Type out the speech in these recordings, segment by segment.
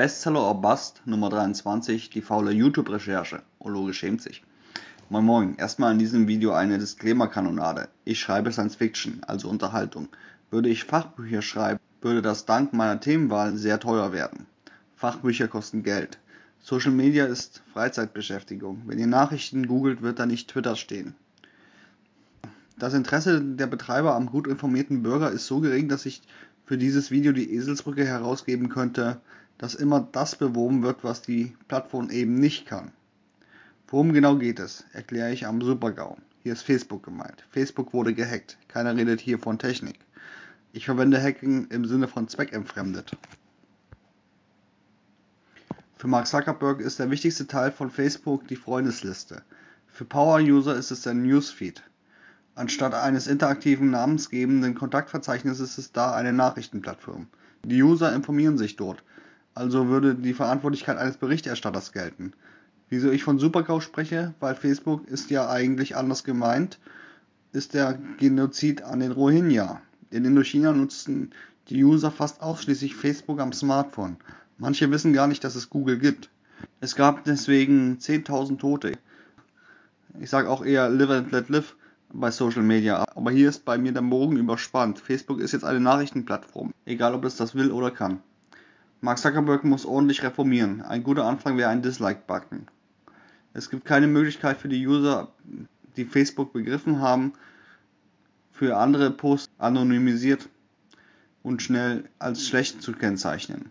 Bestseller or Bust Nummer 23, die faule YouTube-Recherche. Ologe schämt sich. Moin Moin, erstmal in diesem Video eine Disclaimer-Kanonade. Ich schreibe Science Fiction, also Unterhaltung. Würde ich Fachbücher schreiben, würde das dank meiner Themenwahl sehr teuer werden. Fachbücher kosten Geld. Social Media ist Freizeitbeschäftigung. Wenn ihr Nachrichten googelt, wird da nicht Twitter stehen. Das Interesse der Betreiber am gut informierten Bürger ist so gering, dass ich für dieses Video die Eselsbrücke herausgeben könnte, dass immer das beworben wird, was die Plattform eben nicht kann. Worum genau geht es, erkläre ich am Supergau. Hier ist Facebook gemeint. Facebook wurde gehackt. Keiner redet hier von Technik. Ich verwende Hacking im Sinne von zweckentfremdet. Für Mark Zuckerberg ist der wichtigste Teil von Facebook die Freundesliste. Für Power-User ist es der Newsfeed. Anstatt eines interaktiven namensgebenden Kontaktverzeichnisses ist es da eine Nachrichtenplattform. Die User informieren sich dort, also würde die Verantwortlichkeit eines Berichterstatters gelten. Wieso ich von Supergau spreche, weil Facebook ist ja eigentlich anders gemeint, ist der Genozid an den Rohingya. In Indochina nutzten die User fast ausschließlich Facebook am Smartphone. Manche wissen gar nicht, dass es Google gibt. Es gab deswegen 10.000 Tote. Ich sage auch eher live and let live bei Social Media. Aber hier ist bei mir der Morgen überspannt. Facebook ist jetzt eine Nachrichtenplattform, egal ob es das will oder kann. Mark Zuckerberg muss ordentlich reformieren. Ein guter Anfang wäre ein Dislike-Button. Es gibt keine Möglichkeit für die User, die Facebook begriffen haben, für andere Posts anonymisiert und schnell als schlecht zu kennzeichnen.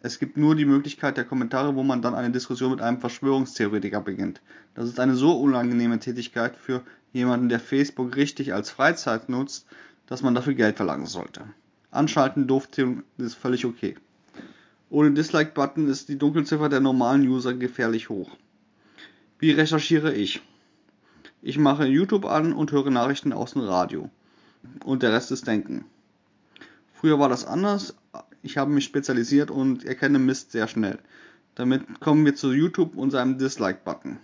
Es gibt nur die Möglichkeit der Kommentare, wo man dann eine Diskussion mit einem Verschwörungstheoretiker beginnt. Das ist eine so unangenehme Tätigkeit für jemanden, der Facebook richtig als Freizeit nutzt, dass man dafür Geld verlangen sollte. Anschalten durfte ist völlig okay. Ohne Dislike-Button ist die Dunkelziffer der normalen User gefährlich hoch. Wie recherchiere ich? Ich mache YouTube an und höre Nachrichten aus dem Radio. Und der Rest ist Denken. Früher war das anders. Ich habe mich spezialisiert und erkenne Mist sehr schnell. Damit kommen wir zu YouTube und seinem Dislike-Button.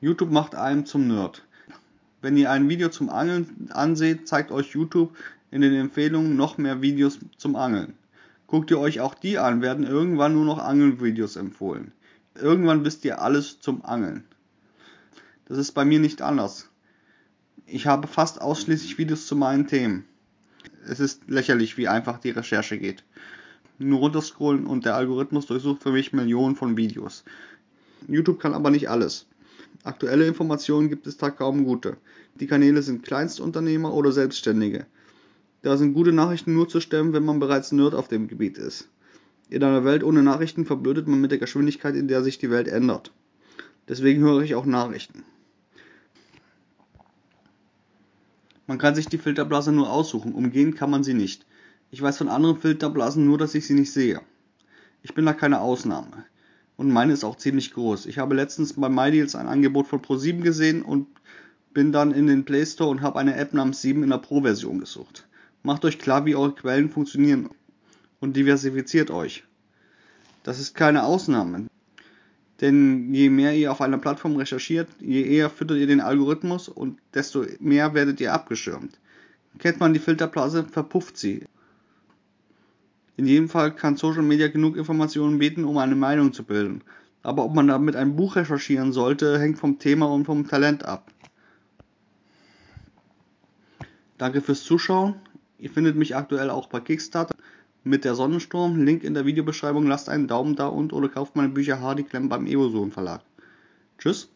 YouTube macht einen zum Nerd. Wenn ihr ein Video zum Angeln anseht, zeigt euch YouTube in den Empfehlungen noch mehr Videos zum Angeln. Guckt ihr euch auch die an, werden irgendwann nur noch Angelvideos empfohlen. Irgendwann wisst ihr alles zum Angeln. Das ist bei mir nicht anders. Ich habe fast ausschließlich Videos zu meinen Themen. Es ist lächerlich, wie einfach die Recherche geht. Nur runterscrollen und der Algorithmus durchsucht für mich Millionen von Videos. YouTube kann aber nicht alles. Aktuelle Informationen gibt es da kaum gute. Die Kanäle sind Kleinstunternehmer oder Selbstständige. Da sind gute Nachrichten nur zu stemmen, wenn man bereits Nerd auf dem Gebiet ist. In einer Welt ohne Nachrichten verblödet man mit der Geschwindigkeit, in der sich die Welt ändert. Deswegen höre ich auch Nachrichten. Man kann sich die Filterblase nur aussuchen, umgehen kann man sie nicht. Ich weiß von anderen Filterblasen nur, dass ich sie nicht sehe. Ich bin da keine Ausnahme. Und meine ist auch ziemlich groß. Ich habe letztens bei MyDeals ein Angebot von Pro7 gesehen und bin dann in den Play Store und habe eine App namens 7 in der Pro-Version gesucht. Macht euch klar, wie eure Quellen funktionieren und diversifiziert euch. Das ist keine Ausnahme. Denn je mehr ihr auf einer Plattform recherchiert, je eher füttert ihr den Algorithmus und desto mehr werdet ihr abgeschirmt. Kennt man die Filterblase, verpufft sie. In jedem Fall kann Social Media genug Informationen bieten, um eine Meinung zu bilden. Aber ob man damit ein Buch recherchieren sollte, hängt vom Thema und vom Talent ab. Danke fürs Zuschauen. Ihr findet mich aktuell auch bei Kickstarter mit der Sonnensturm. Link in der Videobeschreibung. Lasst einen Daumen da und oder kauft meine Bücher Hardy Klemm beim Eoson Verlag. Tschüss.